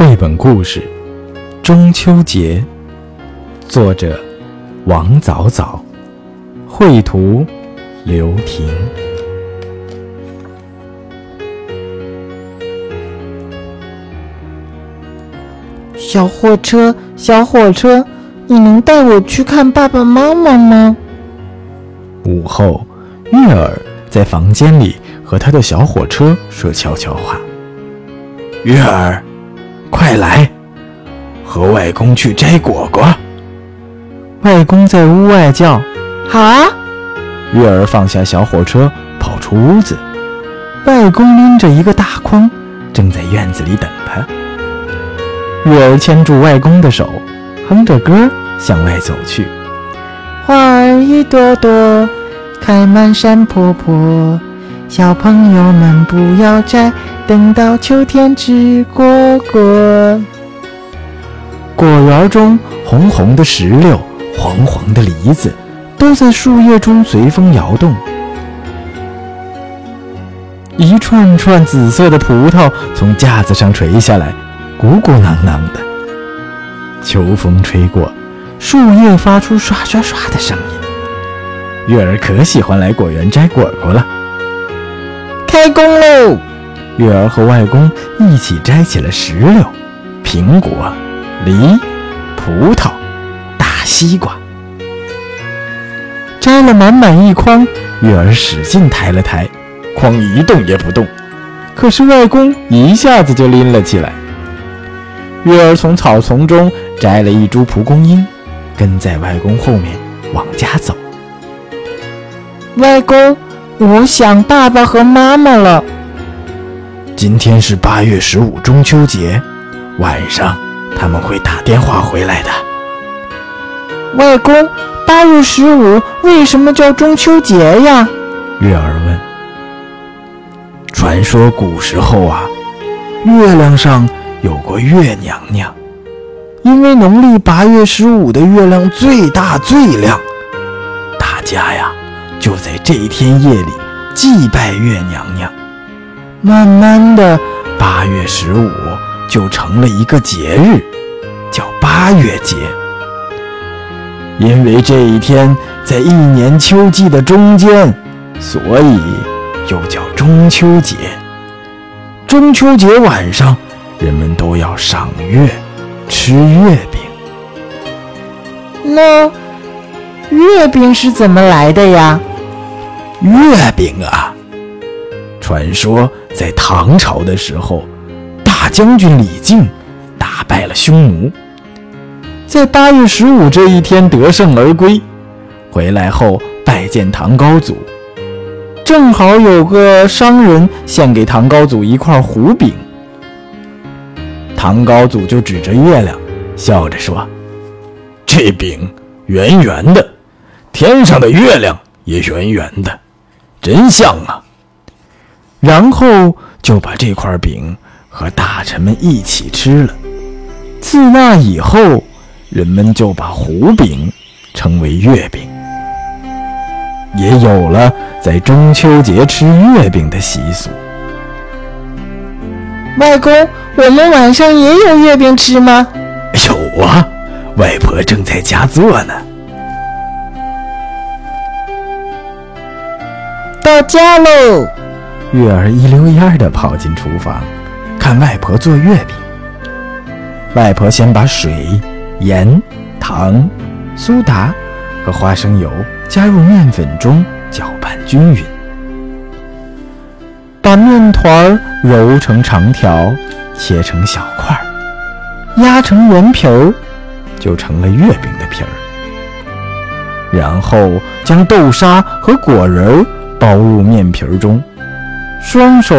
绘本故事《中秋节》，作者王早早，绘图刘婷。小火车，小火车，你能带我去看爸爸妈妈吗？午后，月儿在房间里和他的小火车说悄悄话。月儿，快来，和外公去摘果果。外公在屋外叫：“好啊！”月儿放下小火车，跑出屋子。外公拎着一个大筐，正在院子里等他。月儿牵住外公的手，哼着歌向外走去。花儿一朵朵，开满山坡坡。小朋友们不要摘，等到秋天吃果果。果园中，红红的石榴，黄黄的梨子，都在树叶中随风摇动。一串串紫色的葡萄从架子上垂下来。鼓鼓囊囊的，秋风吹过，树叶发出刷刷刷的声音。月儿可喜欢来果园摘果果了。开工喽！月儿和外公一起摘起了石榴、苹果、梨、葡萄、大西瓜，摘了满满一筐。月儿使劲抬了抬，筐一动也不动。可是外公一下子就拎了起来。月儿从草丛中摘了一株蒲公英，跟在外公后面往家走。外公，我想爸爸和妈妈了。今天是八月十五中秋节，晚上他们会打电话回来的。外公，八月十五为什么叫中秋节呀？月儿问。传说古时候啊，月亮上。有过月娘娘，因为农历八月十五的月亮最大最亮，大家呀就在这一天夜里祭拜月娘娘。慢慢的，八月十五就成了一个节日，叫八月节。因为这一天在一年秋季的中间，所以又叫中秋节。中秋节晚上。人们都要赏月、吃月饼。那月饼是怎么来的呀？月饼啊，传说在唐朝的时候，大将军李靖打败了匈奴，在八月十五这一天得胜而归，回来后拜见唐高祖，正好有个商人献给唐高祖一块胡饼。唐高祖就指着月亮，笑着说：“这饼圆圆的，天上的月亮也圆圆的，真像啊！”然后就把这块饼和大臣们一起吃了。自那以后，人们就把胡饼称为月饼，也有了在中秋节吃月饼的习俗。外公，我们晚上也有月饼吃吗？有啊，外婆正在家做呢。到家喽！月儿一溜烟儿地跑进厨房，看外婆做月饼。外婆先把水、盐、糖、苏打和花生油加入面粉中，搅拌均匀。把面团揉成长条，切成小块儿，压成圆皮儿，就成了月饼的皮儿。然后将豆沙和果仁儿包入面皮儿中，双手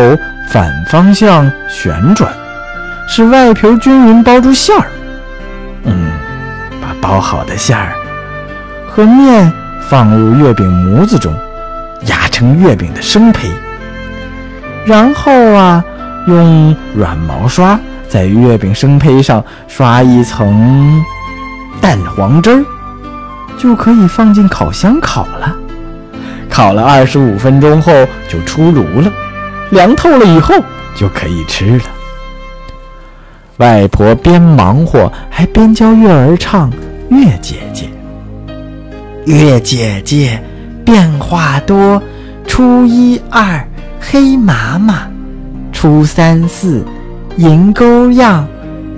反方向旋转，使外皮均匀包住馅儿。嗯，把包好的馅儿和面放入月饼模子中，压成月饼的生胚。然后啊，用软毛刷在月饼生胚上刷一层蛋黄汁儿，就可以放进烤箱烤了。烤了二十五分钟后就出炉了，凉透了以后就可以吃了。外婆边忙活还边教月儿唱《月姐姐》。月姐姐变化多，初一二黑麻麻，初三四银钩样，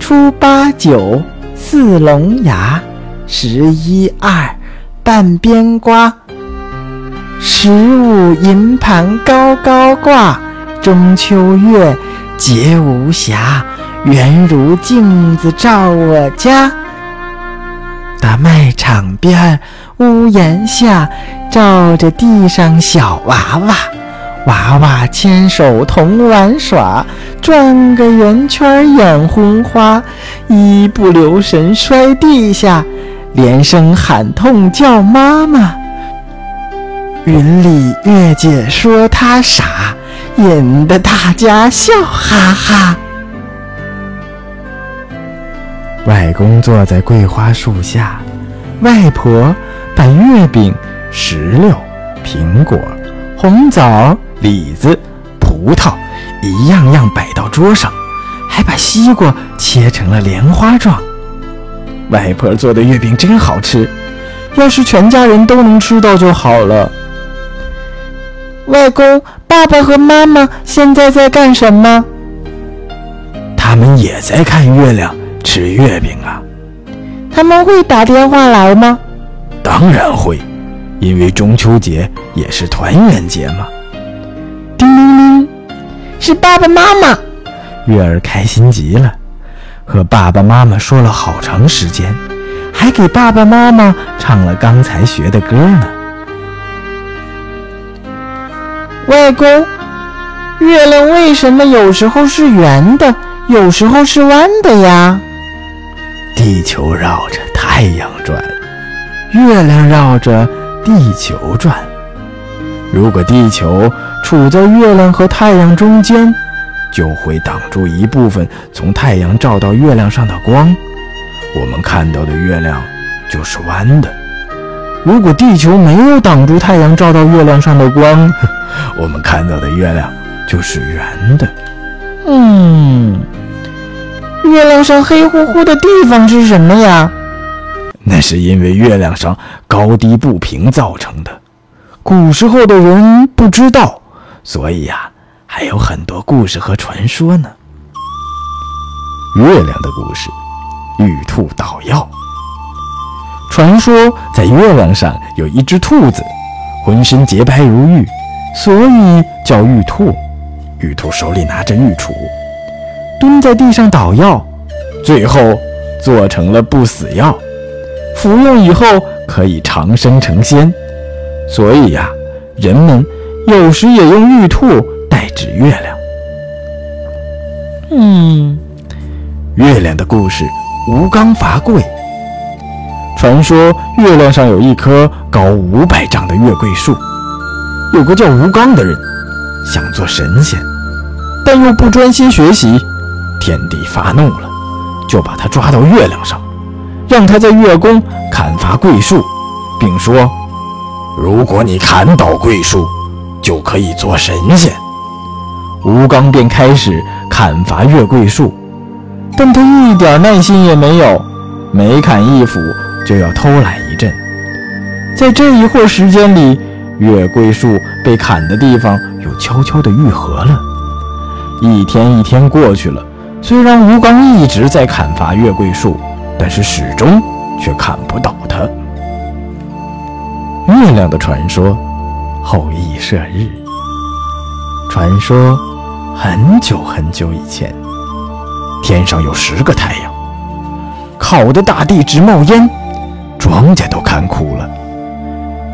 初八九似龙牙，十一二半边瓜，十五银盘高高挂，中秋月节无暇，圆如镜子照我家。大卖场边屋檐下，照着地上小娃娃，娃娃牵手同玩耍，转个圆圈眼昏花，一不留神摔地下，连声喊痛叫妈妈。云里月姐说他傻，引得大家笑哈哈。外公坐在桂花树下，外婆把月饼、石榴、苹果、红枣、李子、葡萄一样样摆到桌上，还把西瓜切成了莲花状。外婆做的月饼真好吃，要是全家人都能吃到就好了。外公、爸爸和妈妈现在在干什么？他们也在看月亮。吃月饼啊！他们会打电话来吗？当然会，因为中秋节也是团圆节嘛。叮铃铃，是爸爸妈妈。月儿开心极了，和爸爸妈妈说了好长时间，还给爸爸妈妈唱了刚才学的歌呢。外公，月亮为什么有时候是圆的，有时候是弯的呀？地球绕着太阳转，月亮绕着地球转。如果地球处在月亮和太阳中间，就会挡住一部分从太阳照到月亮上的光，我们看到的月亮就是弯的。如果地球没有挡住太阳照到月亮上的光，我们看到的月亮就是圆的。嗯。月亮上黑乎乎的地方是什么呀？那是因为月亮上高低不平造成的。古时候的人不知道，所以呀，还有很多故事和传说呢。月亮的故事：玉兔捣药。传说在月亮上有一只兔子，浑身洁白如玉，所以叫玉兔。玉兔手里拿着玉杵。蹲在地上捣药，最后做成了不死药，服用以后可以长生成仙。所以呀，人们有时也用玉兔代指月亮。嗯，月亮的故事：吴刚伐桂。传说月亮上有一棵高五百丈的月桂树，有个叫吴刚的人，想做神仙，但又不专心学习。天帝发怒了，就把他抓到月亮上，让他在月宫砍伐桂树，并说：“如果你砍倒桂树，就可以做神仙。”吴刚便开始砍伐月桂树，但他一点耐心也没有，每砍一斧就要偷懒一阵。在这一会儿时间里，月桂树被砍的地方又悄悄地愈合了。一天一天过去了。虽然吴刚一直在砍伐月桂树，但是始终却砍不倒它。月亮的传说，后羿射日。传说很久很久以前，天上有十个太阳，烤得大地直冒烟，庄稼都看枯了，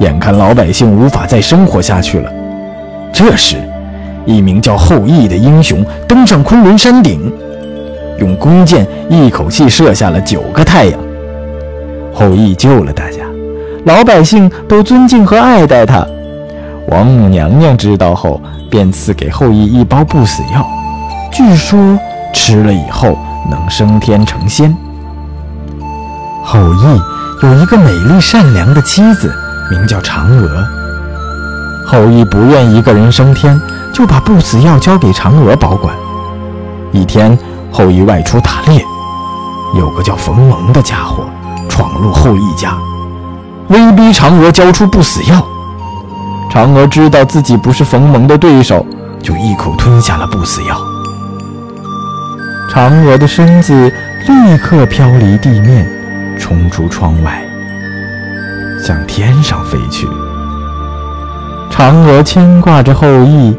眼看老百姓无法再生活下去了。这时，一名叫后羿的英雄登上昆仑山顶。用弓箭一口气射下了九个太阳，后羿救了大家，老百姓都尊敬和爱戴他。王母娘娘知道后，便赐给后羿一包不死药，据说吃了以后能升天成仙。后羿有一个美丽善良的妻子，名叫嫦娥。后羿不愿一个人升天，就把不死药交给嫦娥保管。一天。后羿外出打猎，有个叫冯蒙的家伙闯入后羿家，威逼嫦娥交出不死药。嫦娥知道自己不是冯蒙的对手，就一口吞下了不死药。嫦娥的身子立刻飘离地面，冲出窗外，向天上飞去。嫦娥牵挂着后羿，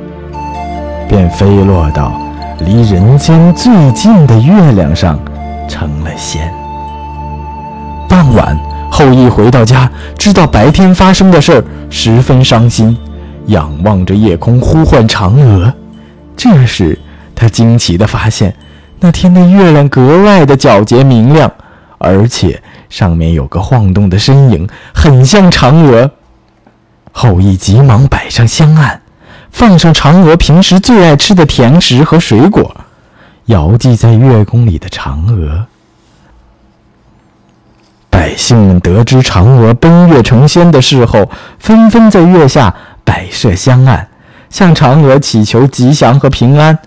便飞落到离人间最近的月亮上，成了仙。傍晚，后羿回到家，知道白天发生的事儿，十分伤心，仰望着夜空呼唤嫦娥。这时，他惊奇地发现，那天的月亮格外的皎洁明亮，而且上面有个晃动的身影，很像嫦娥。后羿急忙摆上香案，放上嫦娥平时最爱吃的甜食和水果，遥祭在月宫里的嫦娥。百姓们得知嫦娥奔月成仙的事后，纷纷在月下摆设香案，向嫦娥祈求吉祥和平安。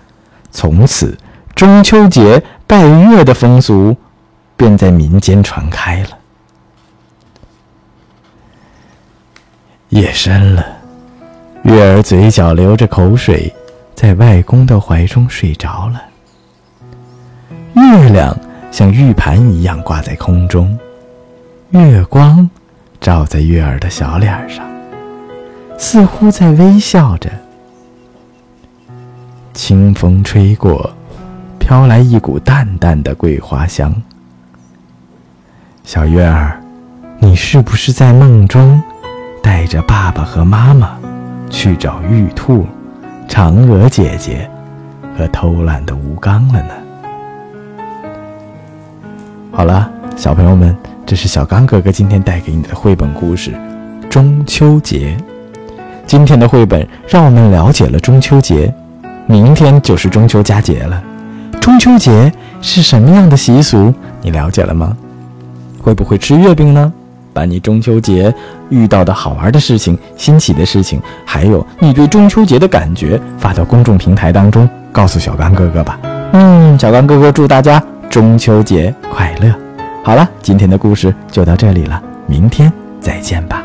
从此，中秋节拜月的风俗便在民间传开了。夜深了，月儿嘴角流着口水，在外公的怀中睡着了。月亮像玉盘一样挂在空中，月光照在月儿的小脸上，似乎在微笑着。清风吹过，飘来一股淡淡的桂花香。小月儿，你是不是在梦中？带着爸爸和妈妈去找玉兔、嫦娥姐姐和偷懒的吴刚了呢。好了，小朋友们，这是小刚哥哥今天带给你的绘本故事《中秋节》。今天的绘本让我们了解了中秋节，明天就是中秋佳节了。中秋节是什么样的习俗？你了解了吗？会不会吃月饼呢？把你中秋节遇到的好玩的事情、新奇的事情，还有你对中秋节的感觉，发到公众平台当中，告诉小刚哥哥吧。嗯，小刚哥哥祝大家中秋节快乐。好了，今天的故事就到这里了，明天再见吧。